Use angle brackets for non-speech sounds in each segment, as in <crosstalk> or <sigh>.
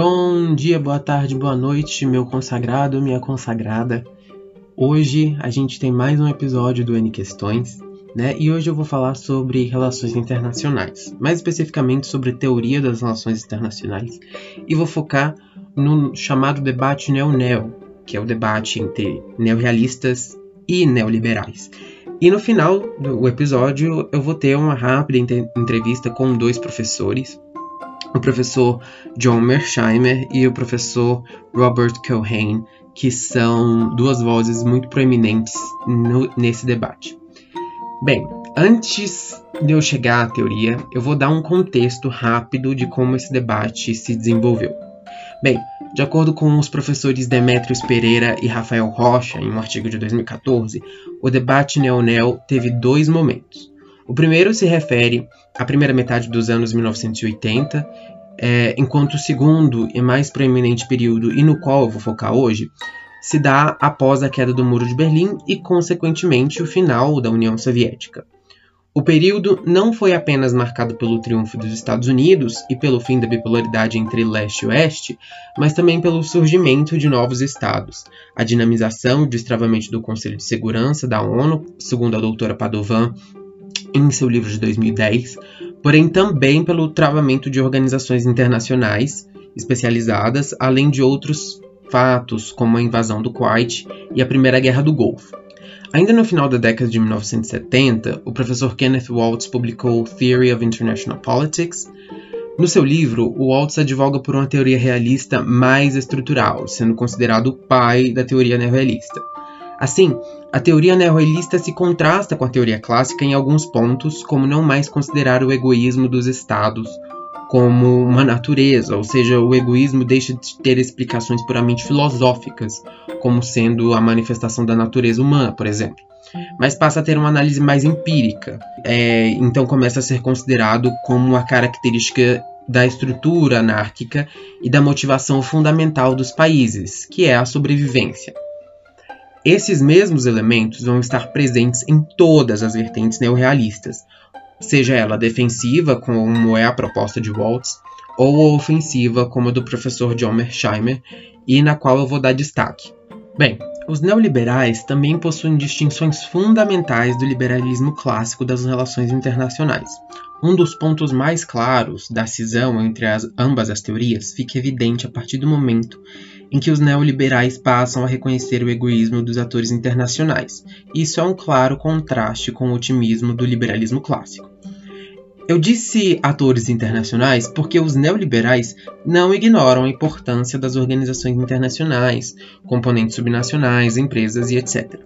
Bom dia, boa tarde, boa noite, meu consagrado, minha consagrada. Hoje a gente tem mais um episódio do N Questões, né? E hoje eu vou falar sobre relações internacionais, mais especificamente sobre teoria das relações internacionais, e vou focar no chamado debate neo-neo, que é o debate entre neorrealistas e neoliberais. E no final do episódio eu vou ter uma rápida entrevista com dois professores, o professor John Mersheimer e o professor Robert Cohen, que são duas vozes muito proeminentes no, nesse debate. Bem, antes de eu chegar à teoria, eu vou dar um contexto rápido de como esse debate se desenvolveu. Bem, de acordo com os professores Demetrios Pereira e Rafael Rocha, em um artigo de 2014, o debate neo-neo teve dois momentos. O primeiro se refere à primeira metade dos anos 1980, é, enquanto o segundo e mais proeminente período, e no qual eu vou focar hoje, se dá após a queda do Muro de Berlim e, consequentemente, o final da União Soviética. O período não foi apenas marcado pelo triunfo dos Estados Unidos e pelo fim da bipolaridade entre leste e oeste, mas também pelo surgimento de novos estados, a dinamização e o destravamento do Conselho de Segurança da ONU, segundo a doutora Padovan, em seu livro de 2010, porém também pelo travamento de organizações internacionais especializadas, além de outros fatos como a invasão do Kuwait e a Primeira Guerra do Golfo. Ainda no final da década de 1970, o professor Kenneth Waltz publicou Theory of International Politics. No seu livro, Waltz advoga por uma teoria realista mais estrutural, sendo considerado o pai da teoria neorrealista. Assim, a teoria neorrealista se contrasta com a teoria clássica em alguns pontos, como não mais considerar o egoísmo dos estados como uma natureza, ou seja, o egoísmo deixa de ter explicações puramente filosóficas, como sendo a manifestação da natureza humana, por exemplo, mas passa a ter uma análise mais empírica. É, então começa a ser considerado como uma característica da estrutura anárquica e da motivação fundamental dos países, que é a sobrevivência. Esses mesmos elementos vão estar presentes em todas as vertentes neorrealistas, seja ela defensiva, como é a proposta de Waltz, ou ofensiva, como a do professor John Mersheimer, e na qual eu vou dar destaque. Bem, os neoliberais também possuem distinções fundamentais do liberalismo clássico das relações internacionais. Um dos pontos mais claros da cisão entre as, ambas as teorias fica evidente a partir do momento em que os neoliberais passam a reconhecer o egoísmo dos atores internacionais. Isso é um claro contraste com o otimismo do liberalismo clássico. Eu disse atores internacionais porque os neoliberais não ignoram a importância das organizações internacionais, componentes subnacionais, empresas e etc.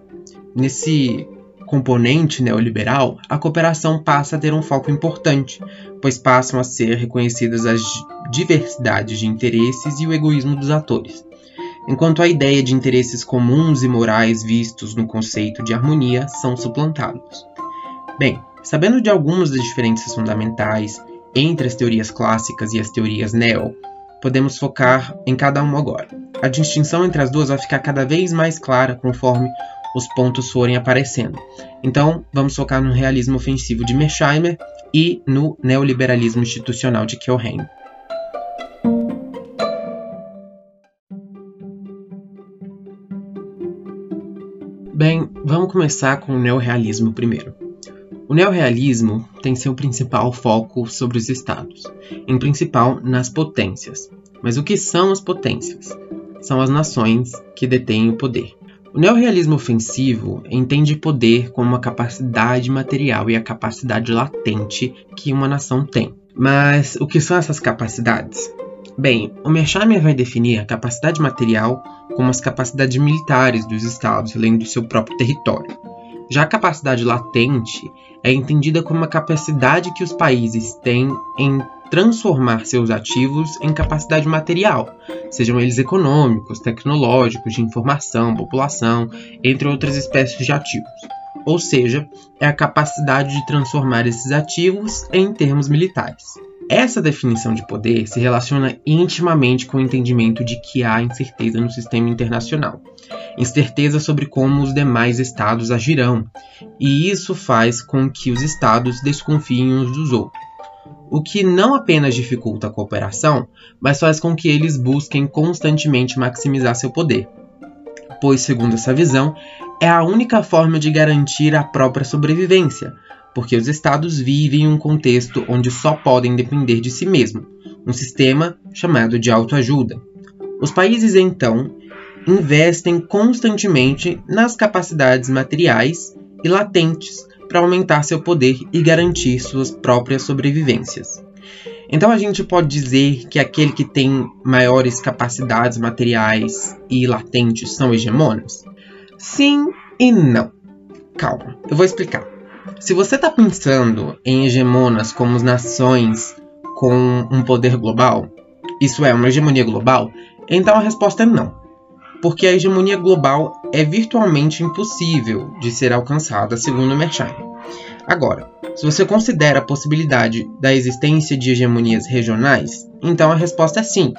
Nesse componente neoliberal, a cooperação passa a ter um foco importante, pois passam a ser reconhecidas as diversidades de interesses e o egoísmo dos atores enquanto a ideia de interesses comuns e morais vistos no conceito de harmonia são suplantados. Bem, sabendo de algumas das diferenças fundamentais entre as teorias clássicas e as teorias neo, podemos focar em cada uma agora. A distinção entre as duas vai ficar cada vez mais clara conforme os pontos forem aparecendo. Então, vamos focar no realismo ofensivo de Mersheimer e no neoliberalismo institucional de Keohane. Bem, vamos começar com o neorrealismo primeiro. O neorrealismo tem seu principal foco sobre os estados, em principal nas potências. Mas o que são as potências? São as nações que detêm o poder. O neorrealismo ofensivo entende poder como a capacidade material e a capacidade latente que uma nação tem. Mas o que são essas capacidades? Bem, o Mersheimer vai definir a capacidade material como as capacidades militares dos estados, além do seu próprio território. Já a capacidade latente é entendida como a capacidade que os países têm em transformar seus ativos em capacidade material, sejam eles econômicos, tecnológicos, de informação, população, entre outras espécies de ativos. Ou seja, é a capacidade de transformar esses ativos em termos militares. Essa definição de poder se relaciona intimamente com o entendimento de que há incerteza no sistema internacional, incerteza sobre como os demais estados agirão, e isso faz com que os estados desconfiem uns dos outros. o que não apenas dificulta a cooperação, mas faz com que eles busquem constantemente maximizar seu poder. Pois, segundo essa visão, é a única forma de garantir a própria sobrevivência, porque os estados vivem em um contexto onde só podem depender de si mesmo, um sistema chamado de autoajuda. Os países, então, investem constantemente nas capacidades materiais e latentes para aumentar seu poder e garantir suas próprias sobrevivências. Então a gente pode dizer que aquele que tem maiores capacidades materiais e latentes são hegemonas? Sim e não. Calma, eu vou explicar. Se você está pensando em hegemonas como nações com um poder global, isso é uma hegemonia global, então a resposta é não porque a hegemonia global é virtualmente impossível de ser alcançada, segundo Mersheim. Agora, se você considera a possibilidade da existência de hegemonias regionais, então a resposta é sim,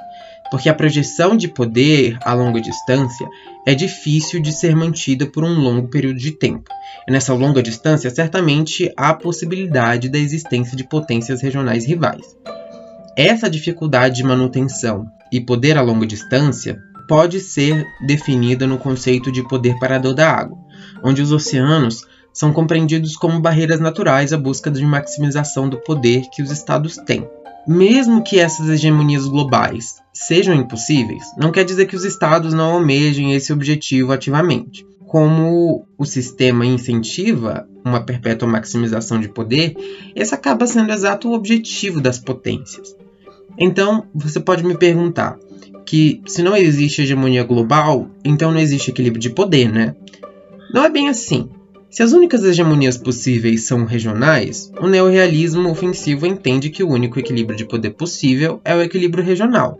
porque a projeção de poder a longa distância é difícil de ser mantida por um longo período de tempo. E nessa longa distância, certamente há a possibilidade da existência de potências regionais rivais. Essa dificuldade de manutenção e poder a longa distância pode ser definida no conceito de poder parador da água, onde os oceanos são compreendidos como barreiras naturais à busca de maximização do poder que os estados têm. Mesmo que essas hegemonias globais sejam impossíveis, não quer dizer que os estados não almejem esse objetivo ativamente. Como o sistema incentiva uma perpétua maximização de poder, esse acaba sendo exato o objetivo das potências. Então, você pode me perguntar: que se não existe hegemonia global, então não existe equilíbrio de poder, né? Não é bem assim. Se as únicas hegemonias possíveis são regionais, o neorrealismo ofensivo entende que o único equilíbrio de poder possível é o equilíbrio regional,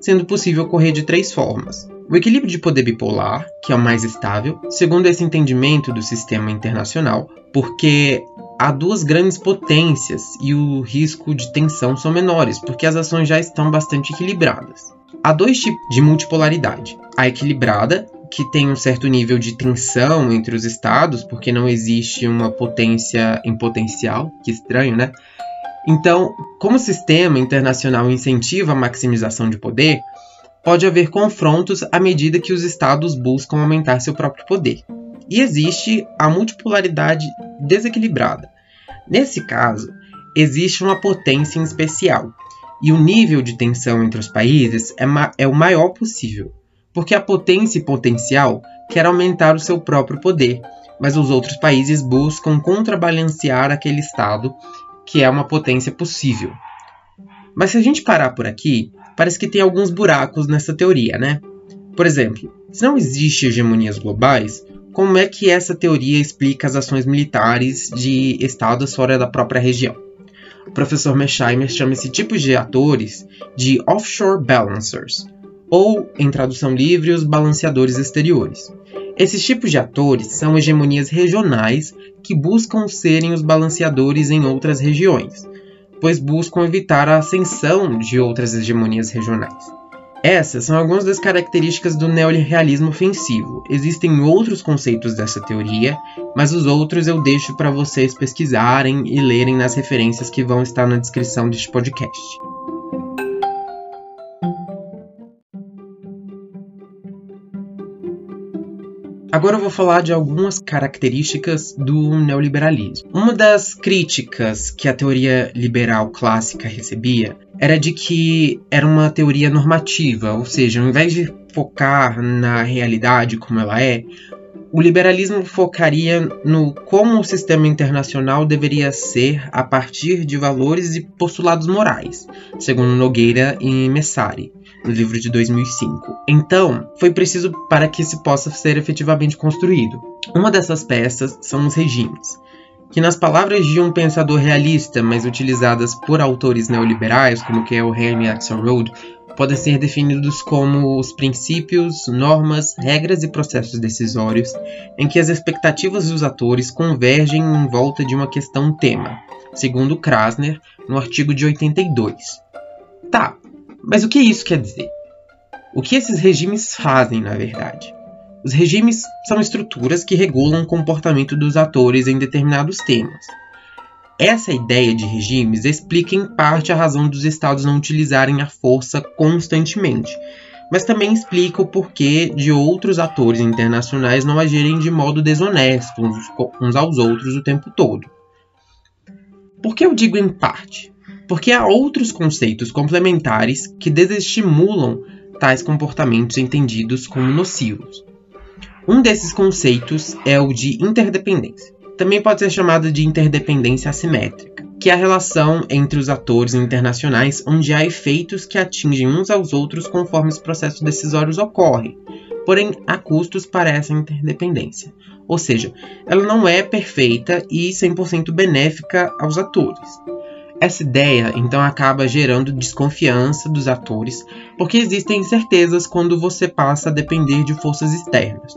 sendo possível ocorrer de três formas. O equilíbrio de poder bipolar, que é o mais estável, segundo esse entendimento do sistema internacional, porque há duas grandes potências e o risco de tensão são menores, porque as ações já estão bastante equilibradas. Há dois tipos de multipolaridade: a equilibrada, que tem um certo nível de tensão entre os estados, porque não existe uma potência em potencial, que estranho, né? Então, como o sistema internacional incentiva a maximização de poder, pode haver confrontos à medida que os estados buscam aumentar seu próprio poder. E existe a multipolaridade desequilibrada. Nesse caso, existe uma potência em especial, e o nível de tensão entre os países é, é o maior possível, porque a potência e potencial quer aumentar o seu próprio poder, mas os outros países buscam contrabalancear aquele Estado que é uma potência possível. Mas se a gente parar por aqui, parece que tem alguns buracos nessa teoria, né? Por exemplo, se não existe hegemonias globais, como é que essa teoria explica as ações militares de estados fora da própria região? O professor Mesheimer chama esse tipo de atores de offshore balancers, ou, em tradução livre, os balanceadores exteriores. Esses tipos de atores são hegemonias regionais que buscam serem os balanceadores em outras regiões, pois buscam evitar a ascensão de outras hegemonias regionais. Essas são algumas das características do neorrealismo ofensivo. Existem outros conceitos dessa teoria, mas os outros eu deixo para vocês pesquisarem e lerem nas referências que vão estar na descrição deste podcast. Agora eu vou falar de algumas características do neoliberalismo. Uma das críticas que a teoria liberal clássica recebia era de que era uma teoria normativa, ou seja, ao invés de focar na realidade como ela é, o liberalismo focaria no como o sistema internacional deveria ser a partir de valores e postulados morais, segundo Nogueira e Messari no livro de 2005. Então, foi preciso para que se possa ser efetivamente construído. Uma dessas peças são os regimes, que nas palavras de um pensador realista, mas utilizadas por autores neoliberais, como que é o Henry Axelrod, podem ser definidos como os princípios, normas, regras e processos decisórios em que as expectativas dos atores convergem em volta de uma questão tema, segundo Krasner, no artigo de 82. Tá, mas o que isso quer dizer? O que esses regimes fazem, na verdade? Os regimes são estruturas que regulam o comportamento dos atores em determinados temas. essa ideia de regimes explica em parte a razão dos estados não utilizarem a força constantemente, mas também explica o porquê de outros atores internacionais não agirem de modo desonesto uns aos outros o tempo todo. Por que eu digo em parte? Porque há outros conceitos complementares que desestimulam tais comportamentos entendidos como nocivos. Um desses conceitos é o de interdependência. Também pode ser chamado de interdependência assimétrica, que é a relação entre os atores internacionais onde há efeitos que atingem uns aos outros conforme os processos decisórios ocorrem, porém a custos para essa interdependência. Ou seja, ela não é perfeita e 100% benéfica aos atores. Essa ideia então acaba gerando desconfiança dos atores, porque existem incertezas quando você passa a depender de forças externas.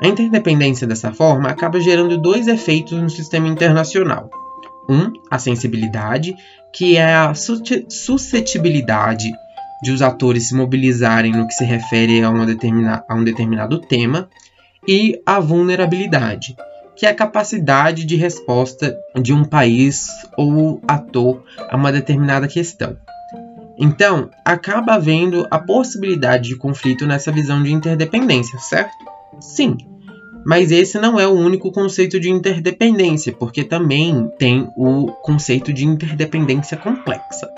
A interdependência dessa forma acaba gerando dois efeitos no sistema internacional. Um, a sensibilidade, que é a suscetibilidade de os atores se mobilizarem no que se refere a, a um determinado tema, e a vulnerabilidade, que é a capacidade de resposta de um país ou ator a uma determinada questão. Então, acaba havendo a possibilidade de conflito nessa visão de interdependência, certo? Sim, mas esse não é o único conceito de interdependência, porque também tem o conceito de interdependência complexa.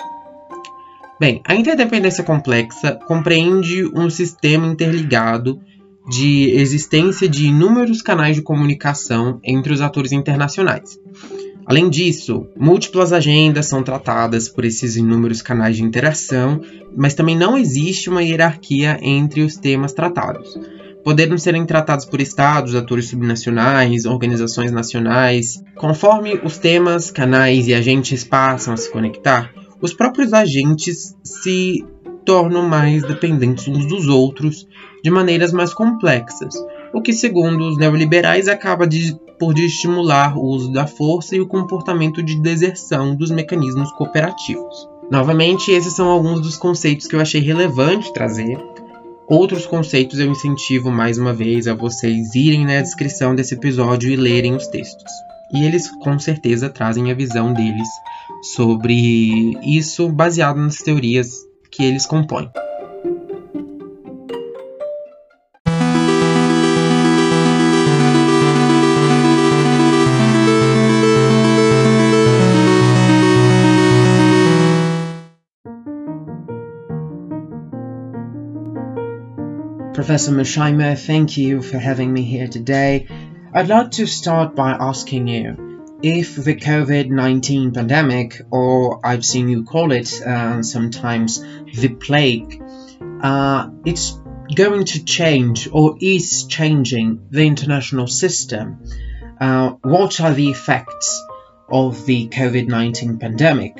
Bem, a interdependência complexa compreende um sistema interligado de existência de inúmeros canais de comunicação entre os atores internacionais. Além disso, múltiplas agendas são tratadas por esses inúmeros canais de interação, mas também não existe uma hierarquia entre os temas tratados podendo serem tratados por estados, atores subnacionais, organizações nacionais. Conforme os temas, canais e agentes passam a se conectar, os próprios agentes se tornam mais dependentes uns dos outros de maneiras mais complexas, o que, segundo os neoliberais, acaba de, por estimular o uso da força e o comportamento de deserção dos mecanismos cooperativos. Novamente, esses são alguns dos conceitos que eu achei relevante trazer Outros conceitos eu incentivo mais uma vez a vocês irem na descrição desse episódio e lerem os textos. E eles com certeza trazem a visão deles sobre isso baseado nas teorias que eles compõem. Professor Mashima, thank you for having me here today. I'd like to start by asking you if the COVID 19 pandemic, or I've seen you call it uh, sometimes the plague, uh, it's going to change or is changing the international system. Uh, what are the effects of the COVID 19 pandemic?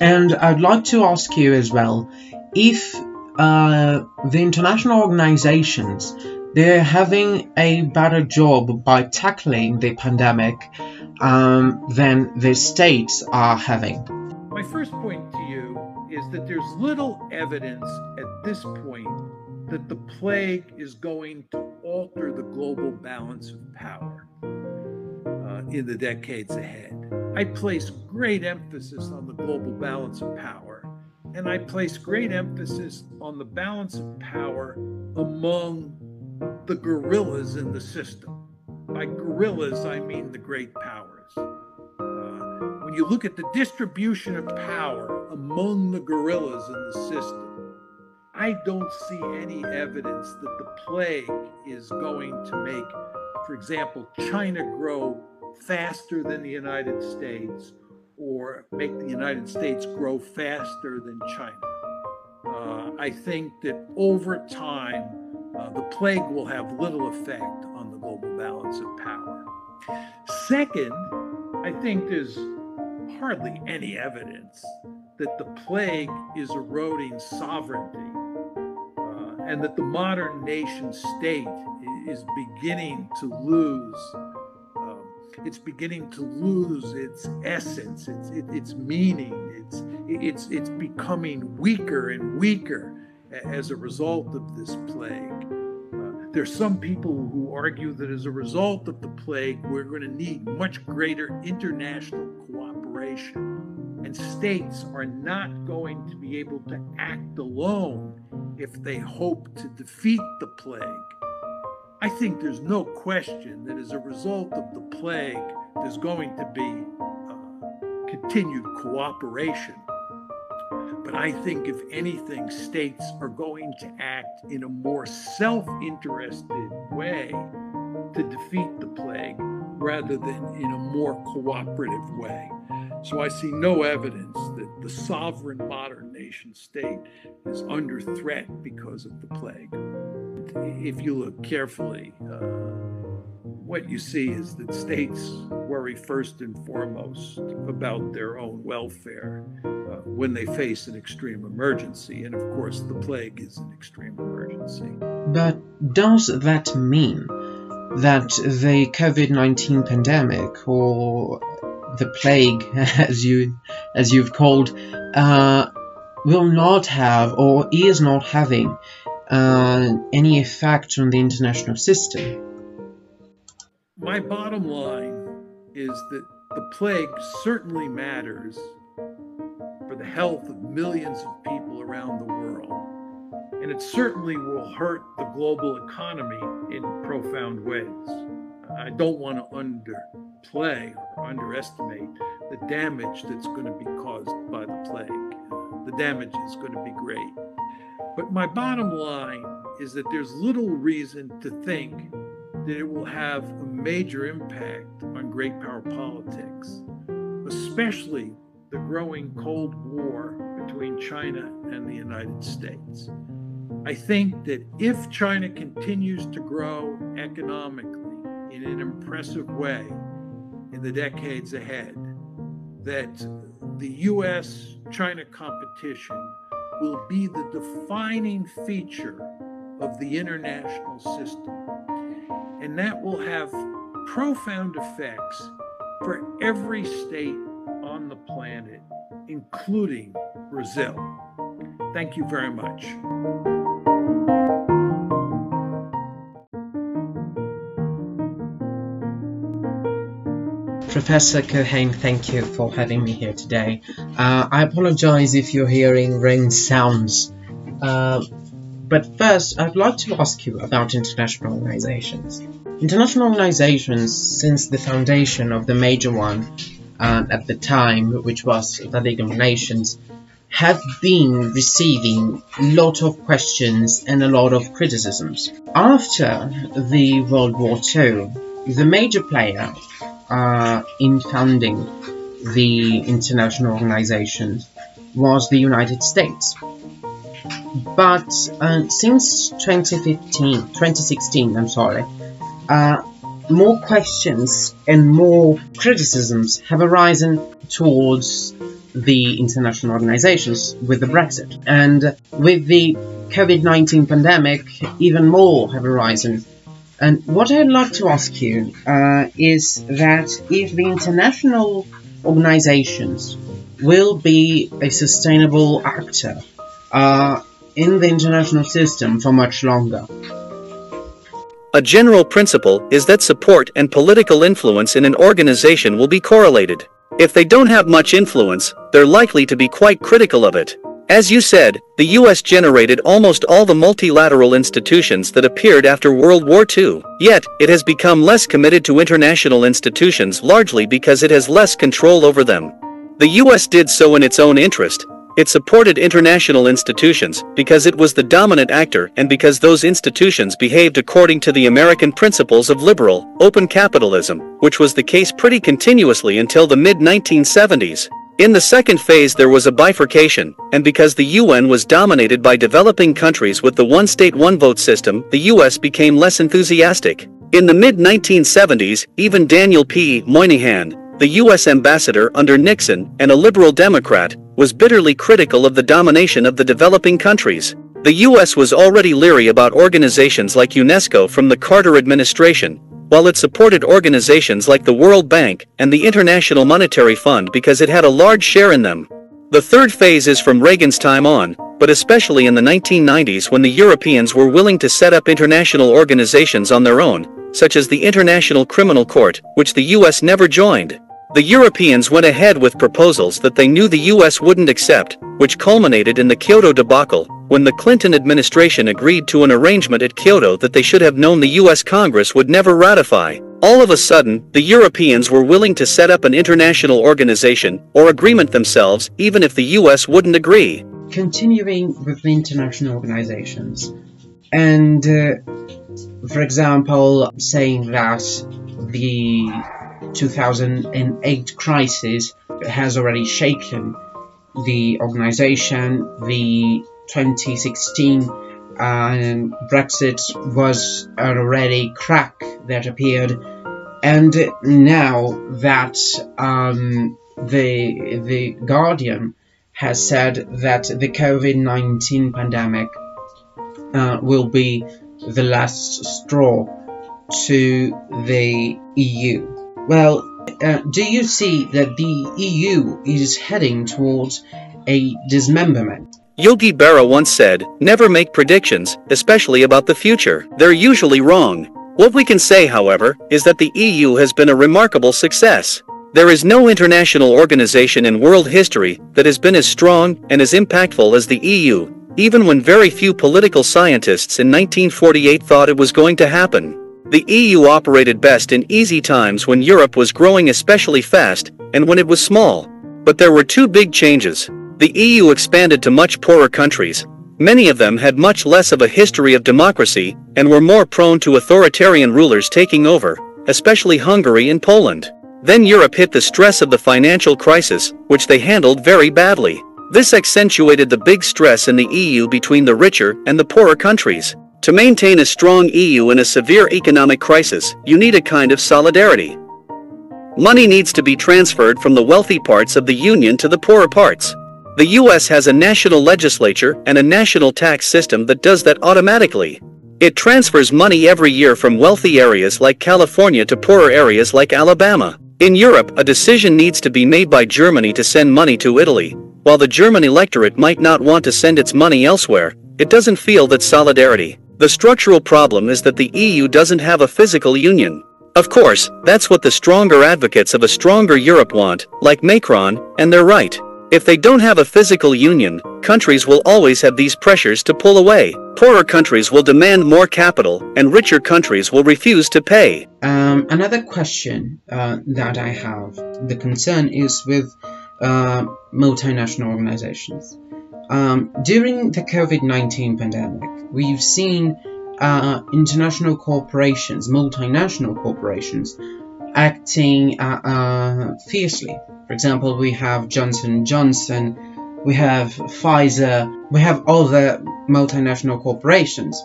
And I'd like to ask you as well if uh, the international organizations they're having a better job by tackling the pandemic um, than the states are having. My first point to you is that there's little evidence at this point that the plague is going to alter the global balance of power uh, in the decades ahead. I place great emphasis on the global balance of power and I place great emphasis on the balance of power among the gorillas in the system. By gorillas, I mean the great powers. Uh, when you look at the distribution of power among the gorillas in the system, I don't see any evidence that the plague is going to make, for example, China grow faster than the United States or make the United States grow faster than China. Uh, I think that over time, uh, the plague will have little effect on the global balance of power. Second, I think there's hardly any evidence that the plague is eroding sovereignty uh, and that the modern nation state is beginning to lose it's beginning to lose its essence, its, its meaning. It's, it's, it's becoming weaker and weaker as a result of this plague. Uh, There's some people who argue that as a result of the plague, we're going to need much greater international cooperation. And states are not going to be able to act alone if they hope to defeat the plague. I think there's no question that as a result of the plague, there's going to be uh, continued cooperation. But I think, if anything, states are going to act in a more self interested way to defeat the plague rather than in a more cooperative way. So I see no evidence that the sovereign modern nation state is under threat because of the plague. If you look carefully, uh, what you see is that states worry first and foremost about their own welfare uh, when they face an extreme emergency. And of course, the plague is an extreme emergency. But does that mean that the COVID 19 pandemic or the plague, <laughs> as you as you've called, uh, will not have or is not having uh, any effect on the international system. My bottom line is that the plague certainly matters the health of millions of people around the world. And it certainly will hurt the global economy in profound ways. I don't want to underplay or underestimate the damage that's going to be caused by the plague. The damage is going to be great. But my bottom line is that there's little reason to think that it will have a major impact on great power politics, especially the growing Cold War between China and the United States. I think that if China continues to grow economically in an impressive way in the decades ahead, that the US China competition will be the defining feature of the international system. And that will have profound effects for every state on the planet, including Brazil. Thank you very much. Professor Keohane, thank you for having me here today. Uh, I apologize if you're hearing rain sounds. Uh, but first, I'd like to ask you about international organizations. International organizations, since the foundation of the major one uh, at the time, which was the League of Nations, have been receiving a lot of questions and a lot of criticisms. After the World War II, the major player uh, in founding the international organizations was the United States. But uh, since 2015, 2016, I'm sorry, uh, more questions and more criticisms have arisen towards the international organizations with the Brexit. And with the COVID-19 pandemic, even more have arisen and what I'd like to ask you uh, is that if the international organizations will be a sustainable actor uh, in the international system for much longer. A general principle is that support and political influence in an organization will be correlated. If they don't have much influence, they're likely to be quite critical of it. As you said, the US generated almost all the multilateral institutions that appeared after World War II. Yet, it has become less committed to international institutions largely because it has less control over them. The US did so in its own interest. It supported international institutions because it was the dominant actor and because those institutions behaved according to the American principles of liberal, open capitalism, which was the case pretty continuously until the mid-1970s. In the second phase there was a bifurcation, and because the UN was dominated by developing countries with the one-state one-vote system, the US became less enthusiastic. In the mid-1970s, even Daniel P. Moynihan, the US ambassador under Nixon and a liberal Democrat, was bitterly critical of the domination of the developing countries. The US was already leery about organizations like UNESCO from the Carter administration, while it supported organizations like the World Bank and the International Monetary Fund because it had a large share in them. The third phase is from Reagan's time on, but especially in the 1990s when the Europeans were willing to set up international organizations on their own, such as the International Criminal Court, which the US never joined. The Europeans went ahead with proposals that they knew the US wouldn't accept, which culminated in the Kyoto debacle, when the Clinton administration agreed to an arrangement at Kyoto that they should have known the US Congress would never ratify. All of a sudden, the Europeans were willing to set up an international organization or agreement themselves even if the US wouldn't agree. Continuing with the international organizations, and uh, for example, saying that the 2008 crisis has already shaken the organization, the 2016 uh, Brexit was already crack that appeared, and now that um, the the Guardian has said that the COVID-19 pandemic uh, will be the last straw to the EU. Well, uh, do you see that the EU is heading towards a dismemberment? Yogi Berra once said, never make predictions, especially about the future. They're usually wrong. What we can say, however, is that the EU has been a remarkable success. There is no international organization in world history that has been as strong and as impactful as the EU, even when very few political scientists in 1948 thought it was going to happen. The EU operated best in easy times when Europe was growing especially fast and when it was small. But there were two big changes. The EU expanded to much poorer countries. Many of them had much less of a history of democracy and were more prone to authoritarian rulers taking over, especially Hungary and Poland. Then Europe hit the stress of the financial crisis, which they handled very badly. This accentuated the big stress in the EU between the richer and the poorer countries. To maintain a strong EU in a severe economic crisis, you need a kind of solidarity. Money needs to be transferred from the wealthy parts of the Union to the poorer parts. The US has a national legislature and a national tax system that does that automatically. It transfers money every year from wealthy areas like California to poorer areas like Alabama. In Europe, a decision needs to be made by Germany to send money to Italy. While the German electorate might not want to send its money elsewhere, it doesn't feel that solidarity. The structural problem is that the EU doesn't have a physical union. Of course, that's what the stronger advocates of a stronger Europe want, like Macron, and they're right. If they don't have a physical union, countries will always have these pressures to pull away. Poorer countries will demand more capital, and richer countries will refuse to pay. Um, another question uh, that I have, the concern is with uh, multinational organizations. Um, during the COVID-19 pandemic, we've seen uh, international corporations, multinational corporations, acting uh, uh, fiercely. For example, we have Johnson Johnson, we have Pfizer, we have other multinational corporations.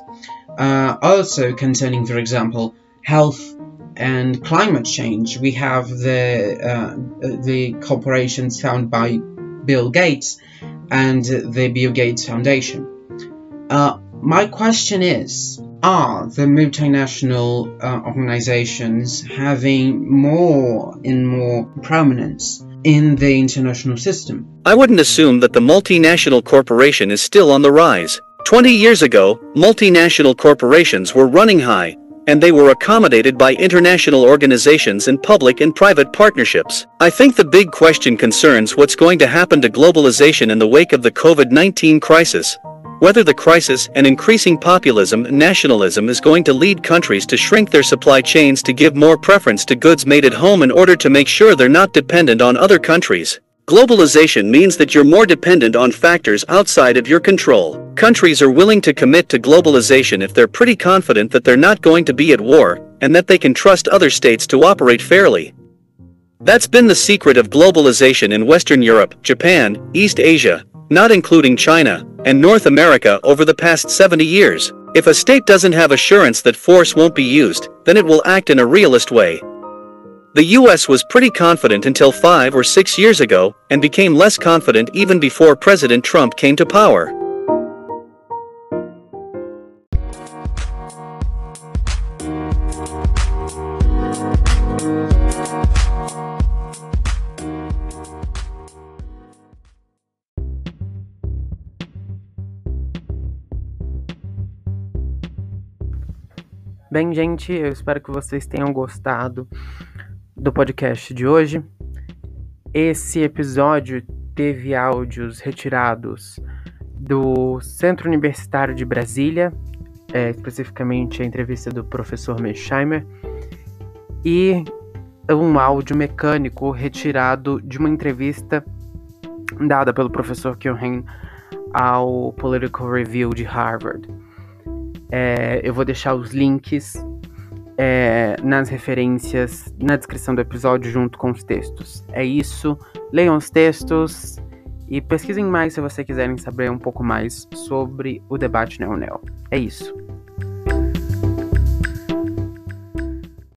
Uh, also concerning, for example, health and climate change, we have the uh, the corporations founded by Bill Gates and the Bill Gates Foundation. Uh, my question is, are the multinational uh, organizations having more and more prominence in the international system? I wouldn't assume that the multinational corporation is still on the rise. 20 years ago, multinational corporations were running high, and they were accommodated by international organizations and public and private partnerships. I think the big question concerns what's going to happen to globalization in the wake of the COVID-19 crisis. Whether the crisis and increasing populism and nationalism is going to lead countries to shrink their supply chains to give more preference to goods made at home in order to make sure they're not dependent on other countries. Globalization means that you're more dependent on factors outside of your control. Countries are willing to commit to globalization if they're pretty confident that they're not going to be at war, and that they can trust other states to operate fairly. That's been the secret of globalization in Western Europe, Japan, East Asia, not including China, and North America over the past 70 years. If a state doesn't have assurance that force won't be used, then it will act in a realist way. The US was pretty confident until five or six years ago and became less confident even before President Trump came to power. Bem, gente, eu espero que vocês tenham gostado do podcast de hoje. Esse episódio teve áudios retirados do Centro Universitário de Brasília, é, especificamente a entrevista do professor Mesheimer, e um áudio mecânico retirado de uma entrevista dada pelo professor Kilhane ao Political Review de Harvard. É, eu vou deixar os links é, nas referências na descrição do episódio junto com os textos. É isso. Leiam os textos e pesquisem mais se vocês quiserem saber um pouco mais sobre o debate neo-neo. É isso.